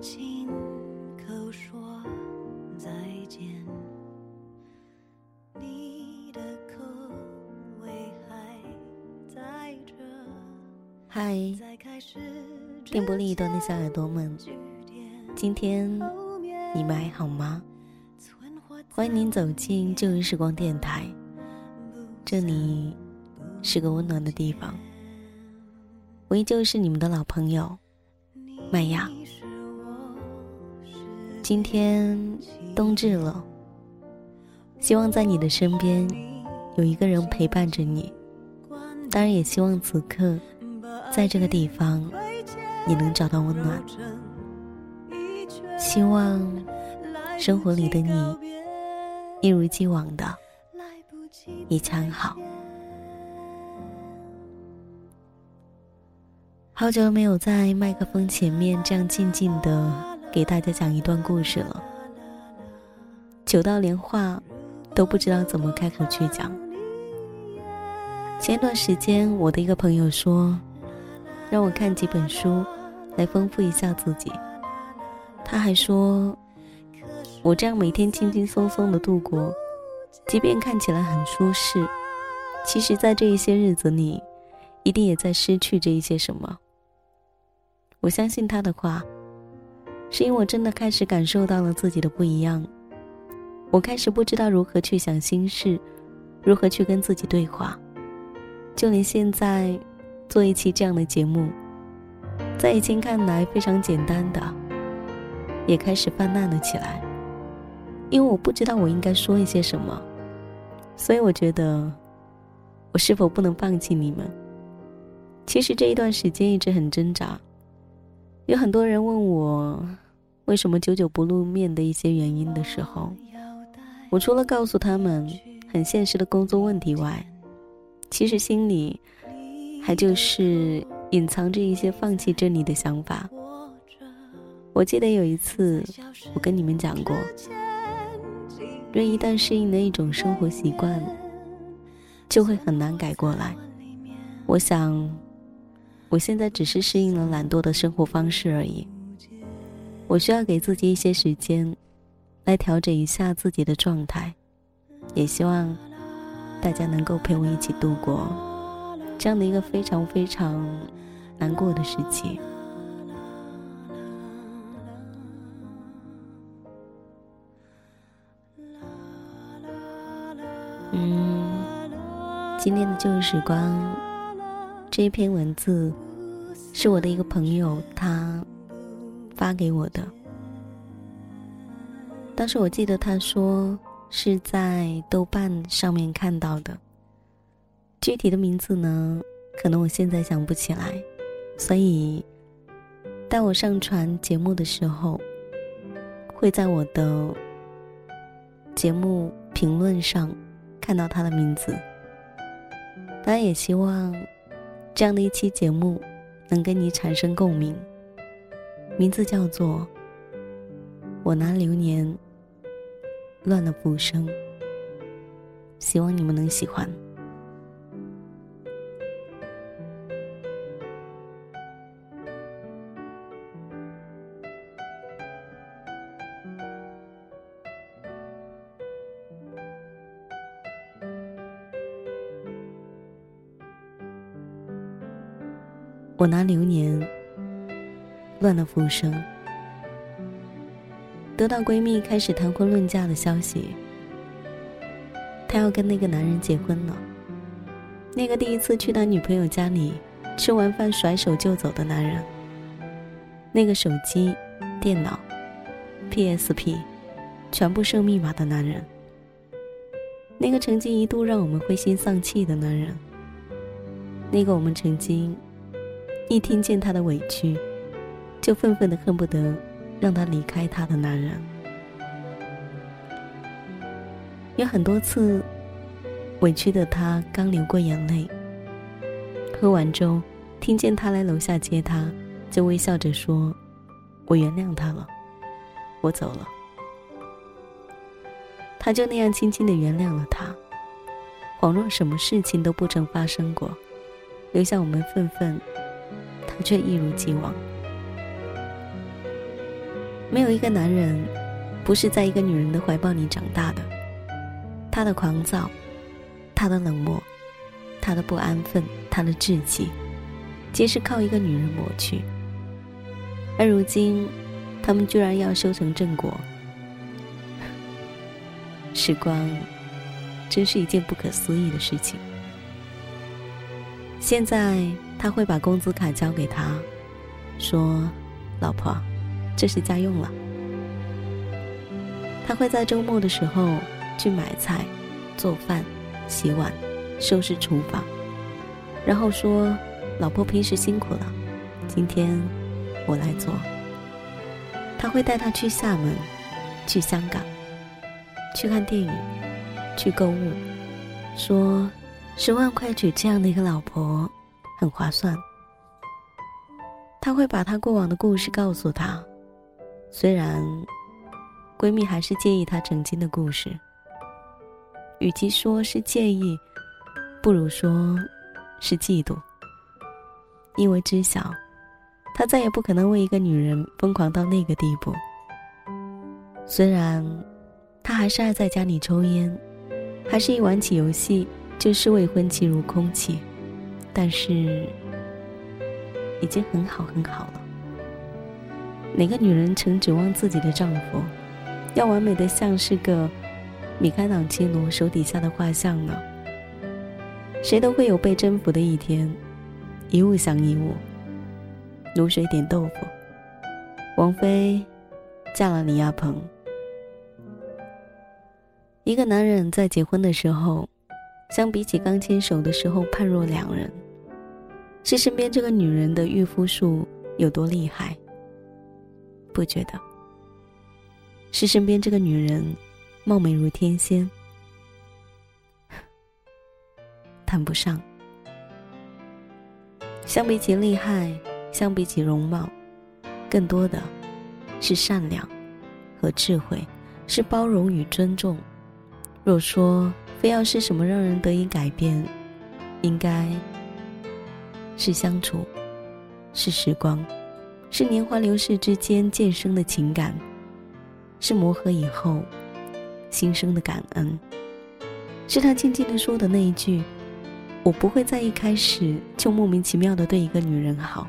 想亲口说再见。你的口味还在这。嗨，电波另一端的小耳朵们，今天你们还好吗？欢迎您走进旧日时光电台，这里是个温暖的地方。我依旧是你们的老朋友麦雅。今天冬至了，希望在你的身边有一个人陪伴着你。当然，也希望此刻在这个地方你能找到温暖。希望生活里的你一如既往的一切安好。好久没有在麦克风前面这样静静的给大家讲一段故事了，久到连话都不知道怎么开口去讲。前段时间，我的一个朋友说，让我看几本书，来丰富一下自己。他还说，我这样每天轻轻松松的度过，即便看起来很舒适，其实，在这一些日子里，一定也在失去着一些什么。我相信他的话，是因为我真的开始感受到了自己的不一样。我开始不知道如何去想心事，如何去跟自己对话。就连现在做一期这样的节目，在以前看来非常简单的，也开始泛滥了起来。因为我不知道我应该说一些什么，所以我觉得，我是否不能放弃你们？其实这一段时间一直很挣扎。有很多人问我，为什么久久不露面的一些原因的时候，我除了告诉他们很现实的工作问题外，其实心里还就是隐藏着一些放弃这里的想法。我记得有一次，我跟你们讲过，人一旦适应了一种生活习惯，就会很难改过来。我想。我现在只是适应了懒惰的生活方式而已。我需要给自己一些时间，来调整一下自己的状态。也希望大家能够陪我一起度过这样的一个非常非常难过的时期。嗯，今天的旧时光。这一篇文字是我的一个朋友他发给我的。当时我记得他说是在豆瓣上面看到的，具体的名字呢，可能我现在想不起来，所以待我上传节目的时候，会在我的节目评论上看到他的名字。当然，也希望。这样的一期节目，能跟你产生共鸣。名字叫做《我拿流年乱了浮生》，希望你们能喜欢。我拿流年乱了浮生。得到闺蜜开始谈婚论嫁的消息，她要跟那个男人结婚了。那个第一次去他女朋友家里吃完饭甩手就走的男人，那个手机、电脑、PSP 全部设密码的男人，那个曾经一度让我们灰心丧气的男人，那个我们曾经。一听见他的委屈，就愤愤的恨不得让他离开他的男人。有很多次，委屈的他刚流过眼泪。喝完粥，听见他来楼下接他，就微笑着说：“我原谅他了，我走了。”他就那样轻轻的原谅了他，恍若什么事情都不曾发生过，留下我们愤愤。他却一如既往。没有一个男人不是在一个女人的怀抱里长大的。他的狂躁，他的冷漠，他的不安分，他的志气，皆是靠一个女人抹去。而如今，他们居然要修成正果。时光，真是一件不可思议的事情。现在他会把工资卡交给他，说：“老婆，这是家用了。”他会在周末的时候去买菜、做饭、洗碗、收拾厨房，然后说：“老婆平时辛苦了，今天我来做。”他会带他去厦门，去香港。去看电影，去购物，说十万块娶这样的一个老婆很划算。他会把他过往的故事告诉他，虽然闺蜜还是介意他曾经的故事。与其说是介意，不如说是嫉妒，因为知晓他再也不可能为一个女人疯狂到那个地步。虽然。他还是爱在家里抽烟，还是一玩起游戏就视未婚妻如空气，但是已经很好很好了。哪个女人曾指望自己的丈夫要完美的像是个米开朗基罗手底下的画像呢？谁都会有被征服的一天，一物降一物。卤水点豆腐，王菲嫁了李亚鹏。一个男人在结婚的时候，相比起刚牵手的时候判若两人。是身边这个女人的御夫术有多厉害？不觉得。是身边这个女人貌美如天仙？谈不上。相比起厉害，相比起容貌，更多的是善良和智慧，是包容与尊重。若说非要是什么让人得以改变，应该是相处，是时光，是年华流逝之间渐生的情感，是磨合以后心生的感恩，是他静静的说的那一句：“我不会在一开始就莫名其妙的对一个女人好。”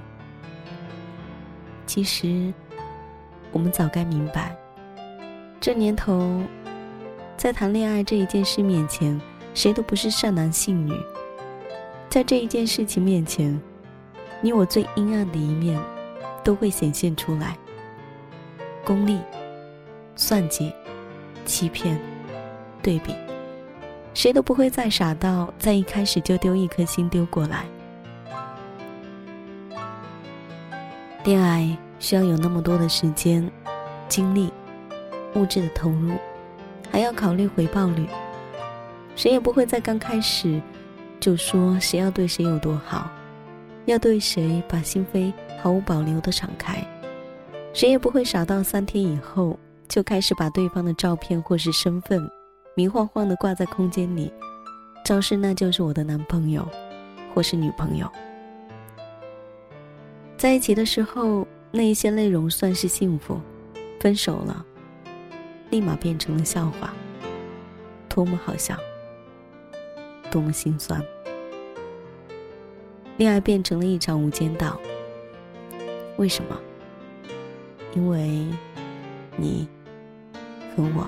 其实，我们早该明白，这年头。在谈恋爱这一件事面前，谁都不是善男信女。在这一件事情面前，你我最阴暗的一面都会显现出来。功利、算计、欺骗、对比，谁都不会再傻到在一开始就丢一颗心丢过来。恋爱需要有那么多的时间、精力、物质的投入。还要考虑回报率，谁也不会在刚开始就说谁要对谁有多好，要对谁把心扉毫无保留的敞开，谁也不会傻到三天以后就开始把对方的照片或是身份明晃晃的挂在空间里，昭示那就是我的男朋友或是女朋友。在一起的时候，那一些内容算是幸福，分手了。立马变成了笑话，多么好笑，多么心酸。恋爱变成了一场无间道。为什么？因为，你和我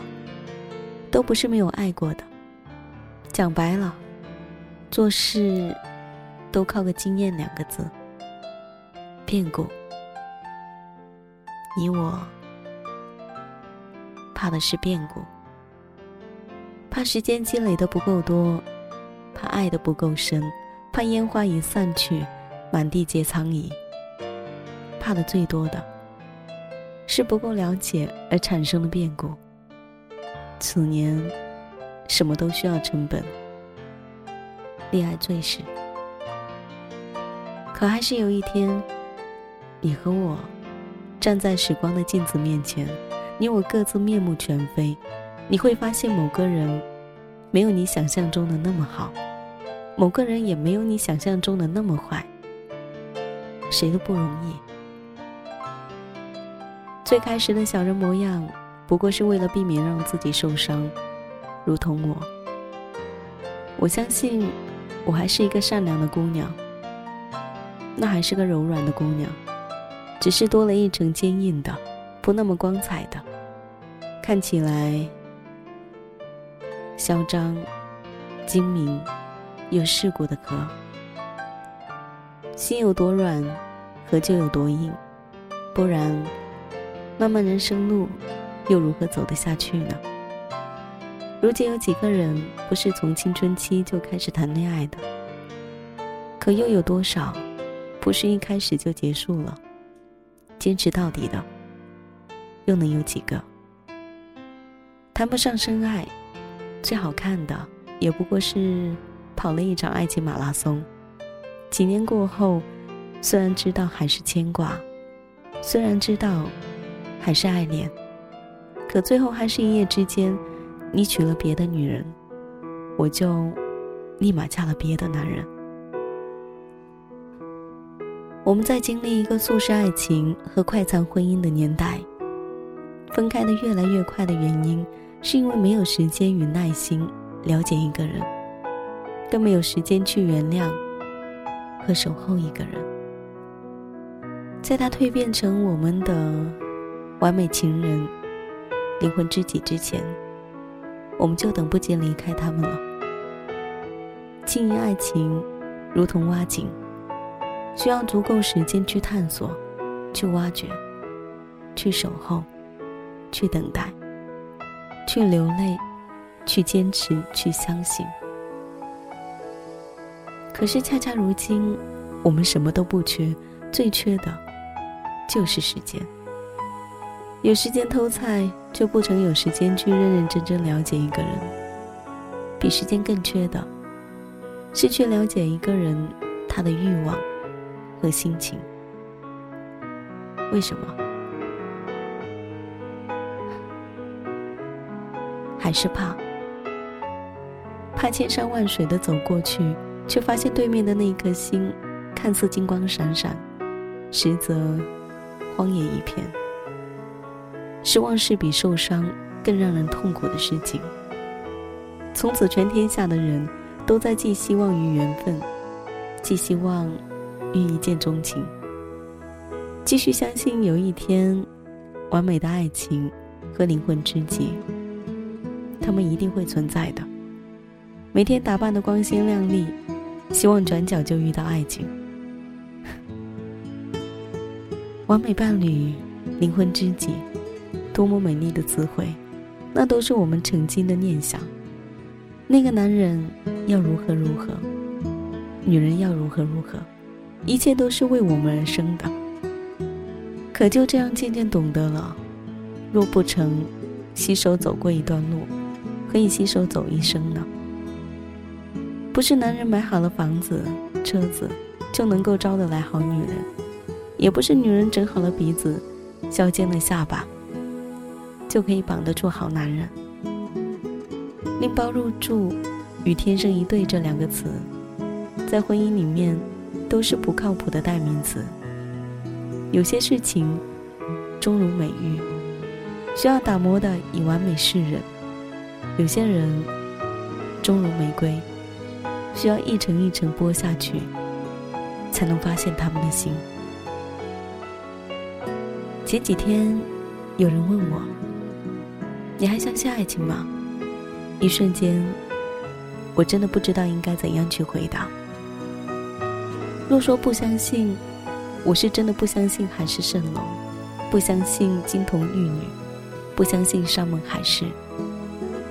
都不是没有爱过的。讲白了，做事都靠个经验两个字。变故，你我。怕的是变故，怕时间积累的不够多，怕爱的不够深，怕烟花已散去，满地皆苍蝇。怕的最多的是不够了解而产生的变故。此年，什么都需要成本，恋爱最是。可还是有一天，你和我站在时光的镜子面前。你我各自面目全非，你会发现某个人没有你想象中的那么好，某个人也没有你想象中的那么坏。谁都不容易，最开始的小人模样，不过是为了避免让自己受伤，如同我。我相信，我还是一个善良的姑娘，那还是个柔软的姑娘，只是多了一层坚硬的，不那么光彩的，看起来嚣张、精明又世故的壳。心有多软，壳就有多硬，不然，漫漫人生路，又如何走得下去呢？如今有几个人不是从青春期就开始谈恋爱的？可又有多少，不是一开始就结束了？坚持到底的，又能有几个？谈不上深爱，最好看的也不过是跑了一场爱情马拉松。几年过后，虽然知道还是牵挂，虽然知道还是爱恋，可最后还是一夜之间，你娶了别的女人，我就立马嫁了别的男人。我们在经历一个速食爱情和快餐婚姻的年代，分开的越来越快的原因，是因为没有时间与耐心了解一个人，更没有时间去原谅。和守候一个人，在他蜕变成我们的完美情人、灵魂知己之前，我们就等不及离开他们了。经营爱情，如同挖井，需要足够时间去探索、去挖掘、去守候、去等待、去流泪、去坚持、去相信。可是，恰恰如今，我们什么都不缺，最缺的，就是时间。有时间偷菜，就不曾有时间去认认真真了解一个人。比时间更缺的，是去了解一个人他的欲望和心情。为什么？还是怕？怕千山万水的走过去。却发现对面的那一颗星，看似金光闪闪，实则荒野一片。失望是比受伤更让人痛苦的事情。从此，全天下的人都在寄希望于缘分，寄希望于一见钟情，继续相信有一天，完美的爱情和灵魂知己，他们一定会存在的。每天打扮的光鲜亮丽。希望转角就遇到爱情，完美伴侣、灵魂知己，多么美丽的词汇，那都是我们曾经的念想。那个男人要如何如何，女人要如何如何，一切都是为我们而生的。可就这样渐渐懂得了，若不曾携手走过一段路，可以携手走一生呢？不是男人买好了房子、车子就能够招得来好女人，也不是女人整好了鼻子、削尖了下巴就可以绑得住好男人。拎包入住与天生一对这两个词，在婚姻里面都是不靠谱的代名词。有些事情终如美玉，需要打磨的以完美示人；有些人终如玫瑰。需要一层一层剥下去，才能发现他们的心。前几天，有人问我：“你还相信爱情吗？”一瞬间，我真的不知道应该怎样去回答。若说不相信，我是真的不相信海市蜃楼，不相信金童玉女，不相信山盟海誓。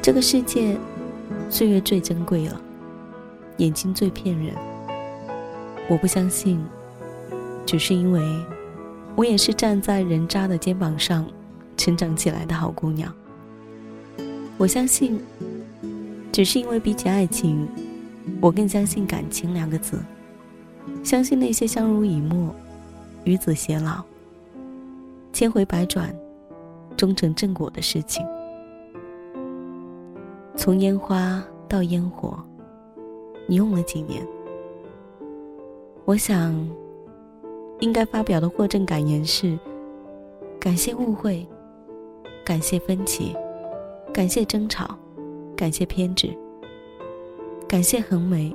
这个世界，岁月最珍贵了。眼睛最骗人，我不相信，只是因为，我也是站在人渣的肩膀上成长起来的好姑娘。我相信，只是因为比起爱情，我更相信感情两个字，相信那些相濡以沫、与子偕老、千回百转、终成正果的事情。从烟花到烟火。你用了几年？我想，应该发表的获证感言是：感谢误会，感谢分歧，感谢争吵，感谢偏执，感谢横眉，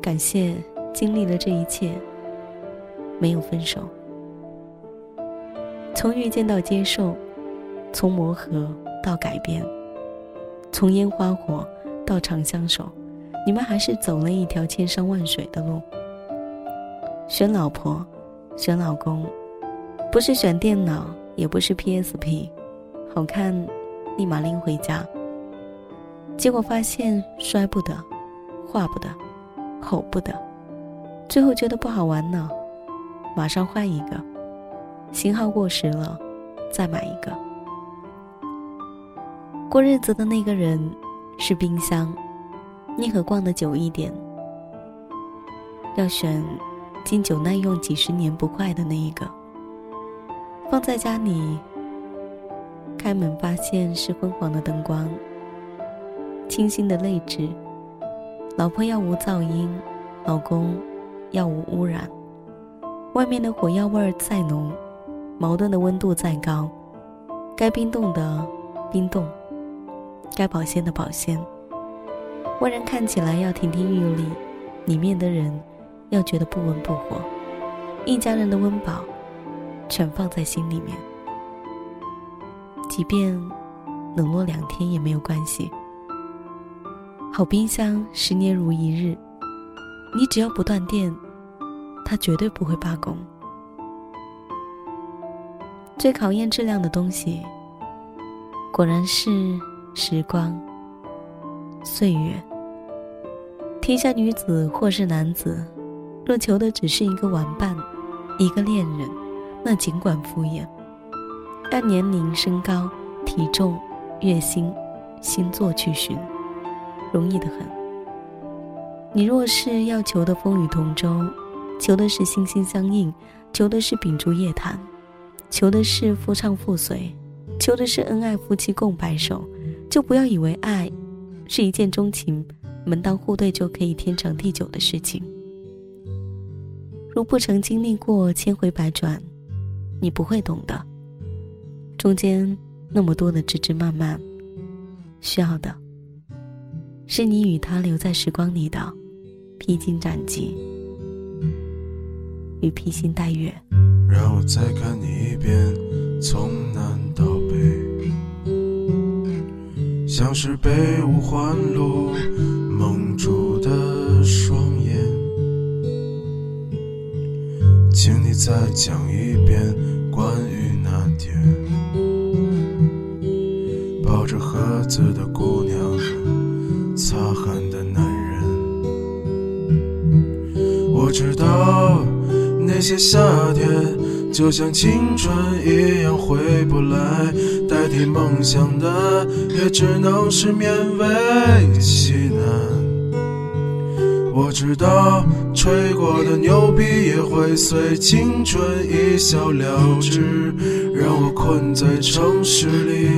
感谢经历了这一切，没有分手。从遇见到接受，从磨合到改变，从烟花火到长相守，你们还是走了一条千山万水的路。选老婆，选老公，不是选电脑，也不是 PSP，好看，立马拎回家。结果发现摔不得，画不得，吼不得，最后觉得不好玩了，马上换一个，型号过时了，再买一个。过日子的那个人是冰箱，你可逛的久一点，要选。经久耐用几十年不坏的那一个，放在家里。开门发现是昏黄的灯光，清新的泪痣。老婆要无噪音，老公要无污染。外面的火药味儿再浓，矛盾的温度再高，该冰冻的冰冻，该保鲜的保鲜。外人看起来要亭亭玉立，里面的人。要觉得不温不火，一家人的温饱，全放在心里面。即便冷落两天也没有关系。好冰箱十年如一日，你只要不断电，它绝对不会罢工。最考验质量的东西，果然是时光、岁月。天下女子或是男子。若求的只是一个玩伴，一个恋人，那尽管敷衍。按年龄、身高、体重、月薪、星座去寻，容易的很。你若是要求的风雨同舟，求的是心心相印，求的是秉烛夜谈，求的是夫唱妇随，求的是恩爱夫妻共白首，就不要以为爱是一见钟情、门当户对就可以天长地久的事情。如不曾经历过千回百转，你不会懂的。中间那么多的枝枝蔓蔓，需要的是你与他留在时光里的披荆斩棘与披星戴月。让我再看你一遍，从南到北，像是被五环路蒙住的双眼。请你再讲一遍关于那天抱着盒子的姑娘擦汗的男人。我知道那些夏天就像青春一样回不来，代替梦想的也只能是勉为其难。我知道吹过的牛逼也会随青春一笑了之，让我困在城市里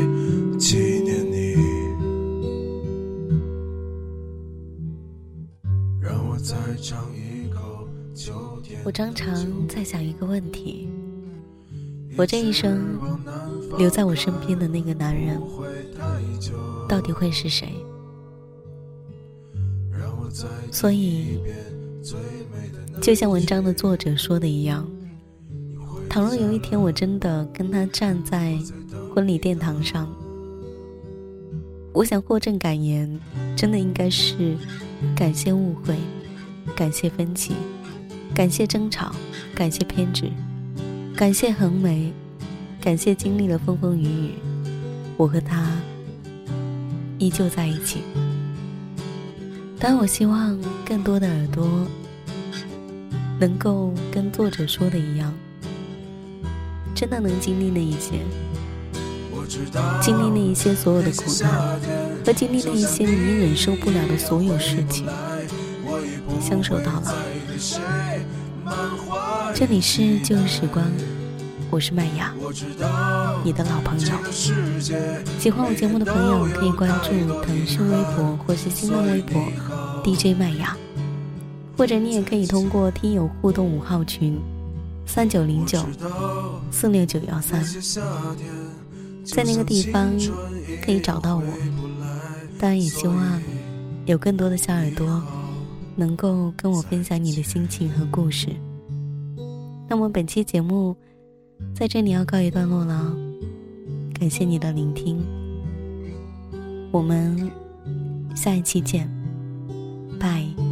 我常常在想一个问题：我这一生留在我身边的那个男人，到底会是谁？所以，就像文章的作者说的一样，倘若有一天我真的跟他站在婚礼殿堂上，我想获证感言，真的应该是感谢误会，感谢分歧，感谢争吵，感谢偏执，感谢横眉，感谢经历了风风雨雨，我和他依旧在一起。但我希望更多的耳朵能够跟作者说的一样，真的能经历那一些，经历那一些所有的苦难，和经历那一些你忍受不了的所有事情，相守到老。这里是旧时光。我是麦芽，你的老朋友。喜欢我节目的朋友可以关注腾讯微博或是新浪微博 DJ 麦芽，或者你也可以通过听友互动五号群三九零九四六九幺三，在那个地方可以找到我。当然，也希望有更多的小耳朵能够跟我分享你的心情和故事。那么，本期节目在这里要告一段落了，感谢你的聆听，我们下一期见，拜。